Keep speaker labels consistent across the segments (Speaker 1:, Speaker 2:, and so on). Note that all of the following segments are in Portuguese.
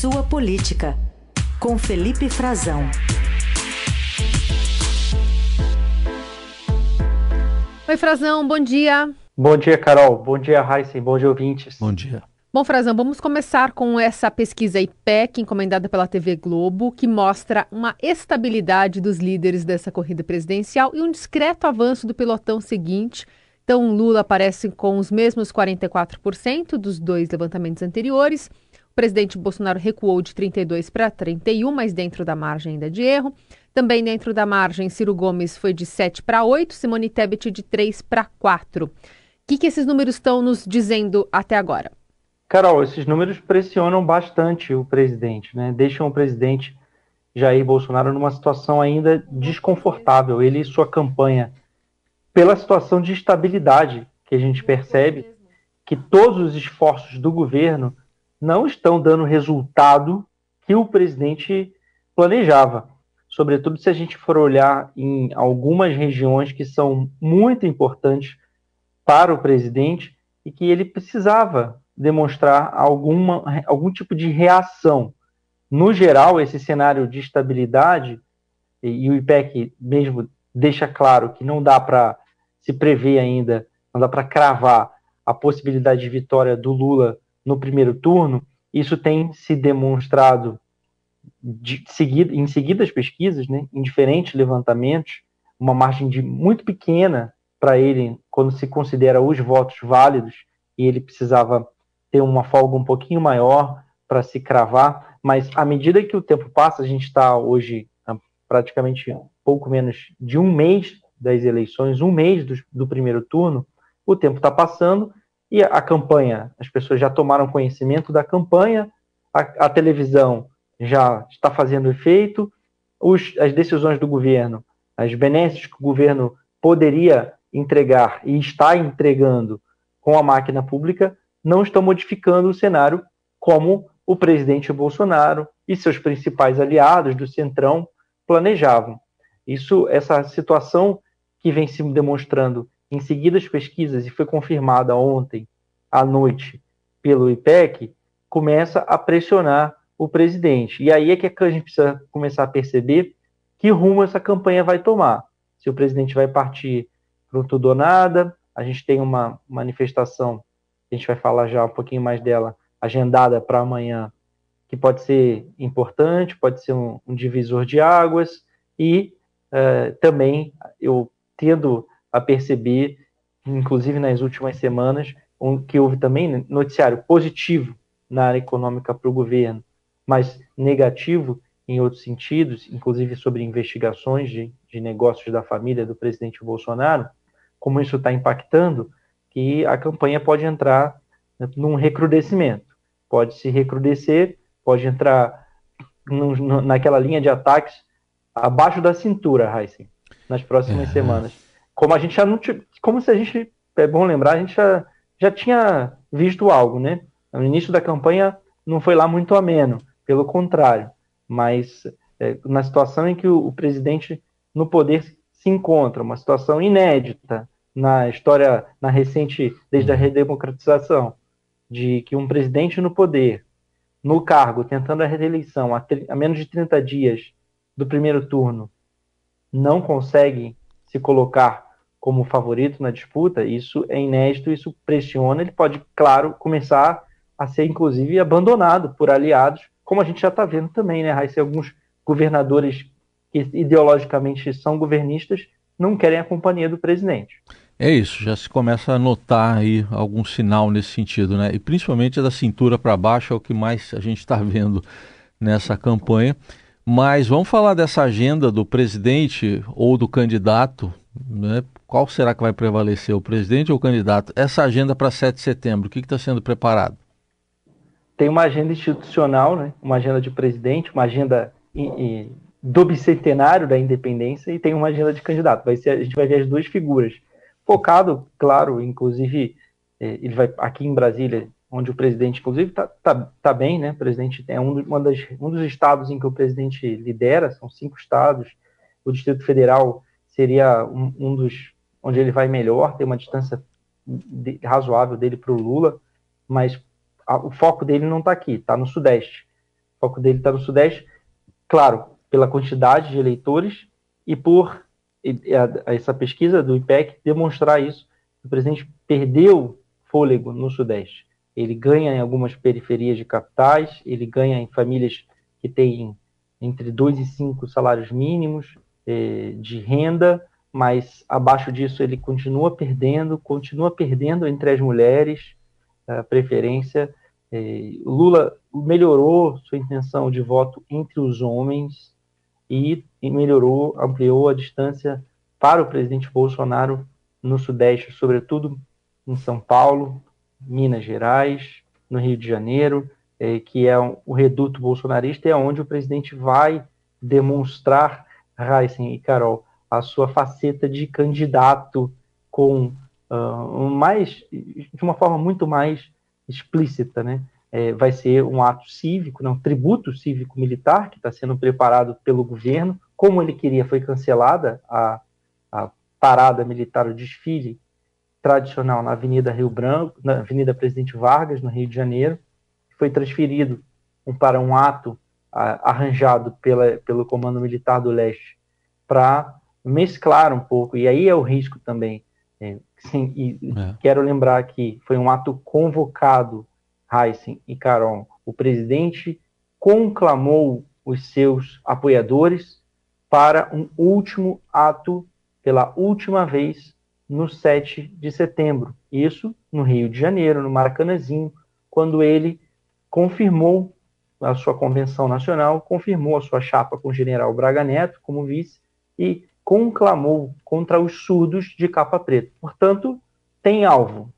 Speaker 1: Sua Política, com Felipe Frazão.
Speaker 2: Oi, Frazão, bom dia.
Speaker 3: Bom dia, Carol. Bom dia, Heisen. Bom dia, ouvintes.
Speaker 4: Bom dia.
Speaker 2: Bom, Frazão, vamos começar com essa pesquisa IPEC, encomendada pela TV Globo, que mostra uma estabilidade dos líderes dessa corrida presidencial e um discreto avanço do pelotão seguinte. Então, Lula aparece com os mesmos 44% dos dois levantamentos anteriores. O presidente Bolsonaro recuou de 32 para 31, mas dentro da margem ainda de erro. Também dentro da margem, Ciro Gomes foi de 7 para 8, Simone Tebet de 3 para 4. O que, que esses números estão nos dizendo até agora?
Speaker 3: Carol, esses números pressionam bastante o presidente, né? Deixam o presidente Jair Bolsonaro numa situação ainda desconfortável. Ele e sua campanha, pela situação de estabilidade que a gente percebe, que todos os esforços do governo não estão dando resultado que o presidente planejava. Sobretudo se a gente for olhar em algumas regiões que são muito importantes para o presidente e que ele precisava demonstrar alguma, algum tipo de reação. No geral, esse cenário de estabilidade, e, e o IPEC mesmo deixa claro que não dá para se prever ainda, não dá para cravar a possibilidade de vitória do Lula no primeiro turno, isso tem se demonstrado de seguida, em seguidas pesquisas, né, em diferentes levantamentos, uma margem de muito pequena para ele quando se considera os votos válidos e ele precisava ter uma folga um pouquinho maior para se cravar, mas à medida que o tempo passa, a gente está hoje praticamente pouco menos de um mês das eleições, um mês do, do primeiro turno, o tempo está passando e a, campanha, as pessoas já tomaram conhecimento da campanha, a, a televisão já está fazendo efeito, os, as decisões do governo, as benesses que o governo poderia entregar e está entregando com a máquina pública não estão modificando o cenário como o presidente Bolsonaro e seus principais aliados do Centrão planejavam. Isso, essa situação que vem se demonstrando em seguidas pesquisas e foi confirmada ontem à noite pelo IPEC, começa a pressionar o presidente. E aí é que a gente precisa começar a perceber que rumo essa campanha vai tomar. Se o presidente vai partir para tudo ou nada, a gente tem uma manifestação a gente vai falar já um pouquinho mais dela, agendada para amanhã, que pode ser importante, pode ser um, um divisor de águas, e uh, também eu tendo a perceber, inclusive nas últimas semanas, um, que houve também noticiário positivo na área econômica para o governo, mas negativo em outros sentidos, inclusive sobre investigações de, de negócios da família do presidente Bolsonaro, como isso está impactando que a campanha pode entrar num recrudescimento. Pode se recrudescer, pode entrar naquela linha de ataques abaixo da cintura, Heisen, nas próximas é. semanas. Como a gente já não como se a gente é bom lembrar, a gente já, já tinha visto algo, né? No início da campanha não foi lá muito ameno, pelo contrário, mas é, na situação em que o, o presidente no poder se encontra, uma situação inédita, na história, na recente, desde a uhum. redemocratização, de que um presidente no poder, no cargo, tentando a reeleição a, a menos de 30 dias do primeiro turno, não consegue se colocar como favorito na disputa, isso é inédito, isso pressiona, ele pode, claro, começar a ser, inclusive, abandonado por aliados, como a gente já está vendo também, né, Raíssa, alguns governadores que ideologicamente são governistas não querem a companhia do presidente.
Speaker 4: É isso, já se começa a notar aí algum sinal nesse sentido, né? E principalmente da cintura para baixo é o que mais a gente está vendo nessa campanha. Mas vamos falar dessa agenda do presidente ou do candidato, né? Qual será que vai prevalecer, o presidente ou o candidato? Essa agenda para 7 de setembro, o que está sendo preparado?
Speaker 3: Tem uma agenda institucional, né? uma agenda de presidente, uma agenda do bicentenário da independência e tem uma agenda de candidato. Vai ser, a gente vai ver as duas figuras focado, claro, inclusive, é, ele vai aqui em Brasília, onde o presidente, inclusive, está tá, tá bem, né? O presidente é um, das, um dos estados em que o presidente lidera, são cinco estados. O Distrito Federal seria um, um dos onde ele vai melhor, tem uma distância de, razoável dele para o Lula, mas a, o foco dele não está aqui, está no Sudeste. O foco dele está no Sudeste, claro, pela quantidade de eleitores e por essa pesquisa do IPEC demonstrar isso. O presidente perdeu fôlego no Sudeste. Ele ganha em algumas periferias de capitais, ele ganha em famílias que têm entre dois e cinco salários mínimos eh, de renda, mas abaixo disso ele continua perdendo, continua perdendo entre as mulheres a preferência. Eh, Lula melhorou sua intenção de voto entre os homens e, e melhorou, ampliou a distância para o presidente Bolsonaro no Sudeste, sobretudo em São Paulo, Minas Gerais, no Rio de Janeiro, é, que é um, o reduto bolsonarista, é onde o presidente vai demonstrar, Heisen e Carol, a sua faceta de candidato com uh, mais, de uma forma muito mais explícita, né? É, vai ser um ato cívico, não, tributo cívico-militar que está sendo preparado pelo governo, como ele queria, foi cancelada a, a parada militar, o desfile tradicional na Avenida Rio Branco, na Avenida Presidente Vargas, no Rio de Janeiro, foi transferido para um ato arranjado pela, pelo Comando Militar do Leste para mesclar um pouco, e aí é o risco também. É, sim, e é. quero lembrar que foi um ato convocado, Heisen e Caron. O presidente conclamou os seus apoiadores para um último ato, pela última vez, no 7 de setembro. Isso no Rio de Janeiro, no Maracanãzinho, quando ele confirmou a sua convenção nacional, confirmou a sua chapa com o general Braga Neto como vice e conclamou contra os surdos de capa preta. Portanto, tem alvo.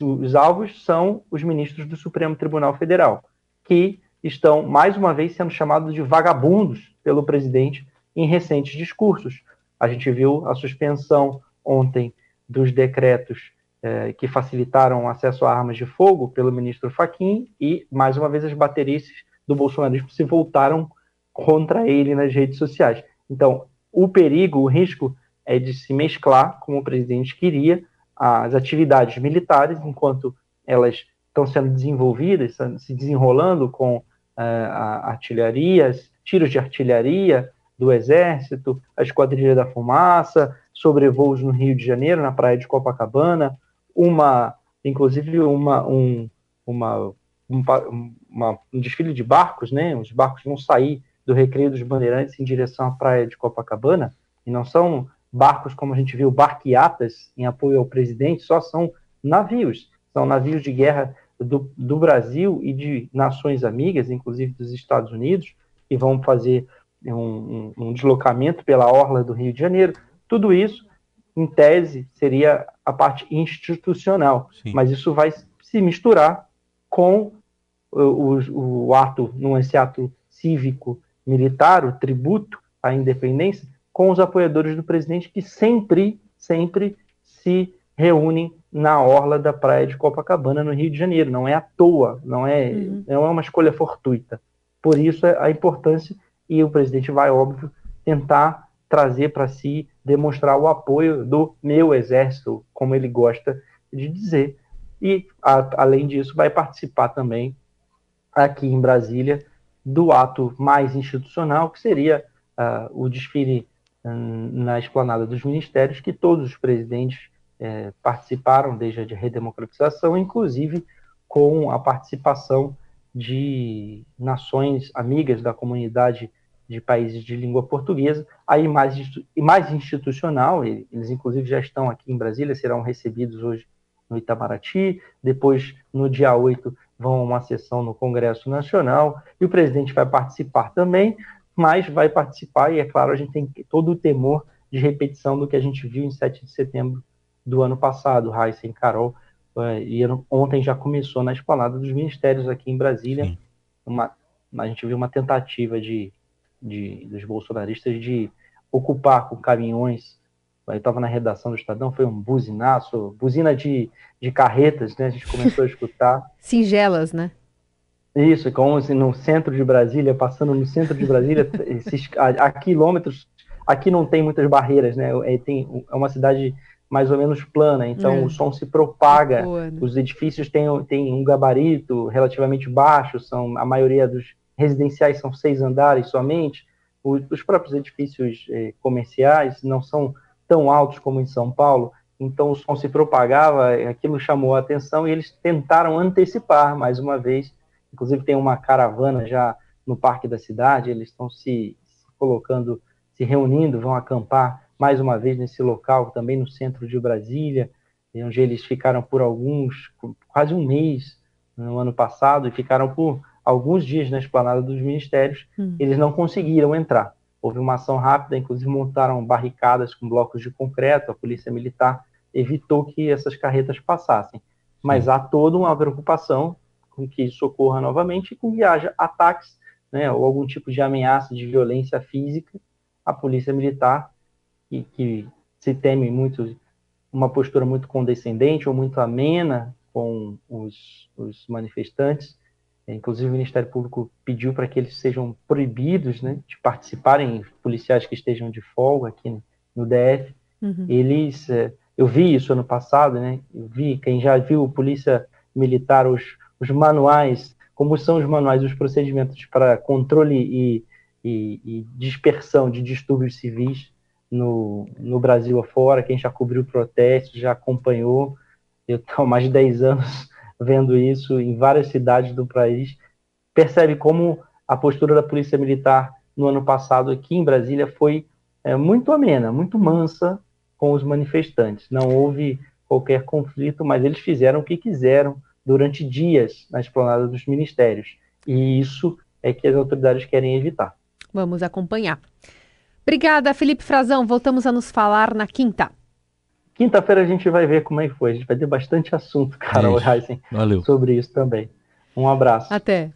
Speaker 3: Os alvos são os ministros do Supremo Tribunal Federal, que estão, mais uma vez, sendo chamados de vagabundos pelo presidente em recentes discursos. A gente viu a suspensão ontem dos decretos eh, que facilitaram o acesso a armas de fogo pelo ministro Faquim e, mais uma vez, as baterias do bolsonarismo se voltaram contra ele nas redes sociais. Então, o perigo, o risco é de se mesclar, como o presidente queria, as atividades militares, enquanto elas estão sendo desenvolvidas, se desenrolando com uh, artilharias, tiros de artilharia do Exército, a Esquadrilha da Fumaça, sobrevoos no Rio de Janeiro, na praia de Copacabana, uma, inclusive uma, um, uma, um, uma, um desfile de barcos, né? Os barcos vão sair do Recreio dos Bandeirantes em direção à praia de Copacabana, e não são barcos como a gente viu, barquiatas em apoio ao presidente, só são navios, são navios de guerra do, do Brasil e de nações amigas, inclusive dos Estados Unidos, que vão fazer um, um, um deslocamento pela orla do Rio de Janeiro. Tudo isso, em tese, seria a parte institucional, Sim. mas isso vai se misturar com o, o, o ato, não esse ato cívico militar, o tributo à independência, com os apoiadores do presidente que sempre, sempre se reúnem na orla da praia de Copacabana, no Rio de Janeiro. Não é à toa, não é, uhum. não é uma escolha fortuita. Por isso a importância, e o presidente vai, óbvio, tentar trazer para si, demonstrar o apoio do meu exército, como ele gosta de dizer. E, a, além disso, vai participar também aqui em Brasília do ato mais institucional, que seria uh, o desfile um, na esplanada dos ministérios, que todos os presidentes eh, participaram desde a redemocratização, inclusive com a participação de nações amigas da comunidade de países de língua portuguesa, aí mais, mais institucional, eles inclusive já estão aqui em Brasília, serão recebidos hoje no Itamaraty, depois no dia 8 vão a uma sessão no Congresso Nacional, e o presidente vai participar também, mas vai participar, e é claro, a gente tem todo o temor de repetição do que a gente viu em 7 de setembro do ano passado, Raíssa e Carol, eh, e ontem já começou na esplanada dos ministérios aqui em Brasília, uma, a gente viu uma tentativa de de, dos bolsonaristas de ocupar com caminhões. Eu estava na redação do Estadão, foi um buzinaço, buzina de, de carretas, né? A gente começou a escutar.
Speaker 2: Singelas, né?
Speaker 3: Isso, como se no centro de Brasília, passando no centro de Brasília, esses, a, a, quilômetros, aqui não tem muitas barreiras, né? É, tem, é uma cidade mais ou menos plana, então é. o som se propaga, Boa, né? os edifícios têm, têm um gabarito relativamente baixo, são a maioria dos residenciais são seis andares somente, os próprios edifícios eh, comerciais não são tão altos como em São Paulo, então o som se propagava, aquilo chamou a atenção e eles tentaram antecipar mais uma vez. Inclusive tem uma caravana já no parque da cidade, eles estão se, se colocando, se reunindo, vão acampar mais uma vez nesse local, também no centro de Brasília, onde eles ficaram por alguns, quase um mês no ano passado, e ficaram por alguns dias na esplanada dos ministérios, hum. eles não conseguiram entrar. Houve uma ação rápida, inclusive montaram barricadas com blocos de concreto, a polícia militar evitou que essas carretas passassem. Mas há toda uma preocupação com que isso ocorra novamente e com que haja ataques né, ou algum tipo de ameaça de violência física à polícia militar, e que se teme muito uma postura muito condescendente ou muito amena com os, os manifestantes. Inclusive, o Ministério Público pediu para que eles sejam proibidos né, de participarem, policiais que estejam de folga aqui no DF. Uhum. Eles, é, eu vi isso ano passado, né? Eu vi, quem já viu Polícia Militar, os, os manuais, como são os manuais, os procedimentos para controle e, e, e dispersão de distúrbios civis no, no Brasil afora, quem já cobriu protestos, já acompanhou. Eu estou há mais de 10 anos vendo isso em várias cidades do país. Percebe como a postura da Polícia Militar no ano passado aqui em Brasília foi é, muito amena, muito mansa com os manifestantes. Não houve qualquer conflito, mas eles fizeram o que quiseram durante dias na esplanada dos ministérios. E isso é que as autoridades querem evitar.
Speaker 2: Vamos acompanhar. Obrigada, Felipe Frazão. Voltamos a nos falar na quinta.
Speaker 3: Quinta-feira a gente vai ver como é que foi. A gente vai ter bastante assunto, Carol é Heisen, sobre isso também. Um abraço.
Speaker 2: Até.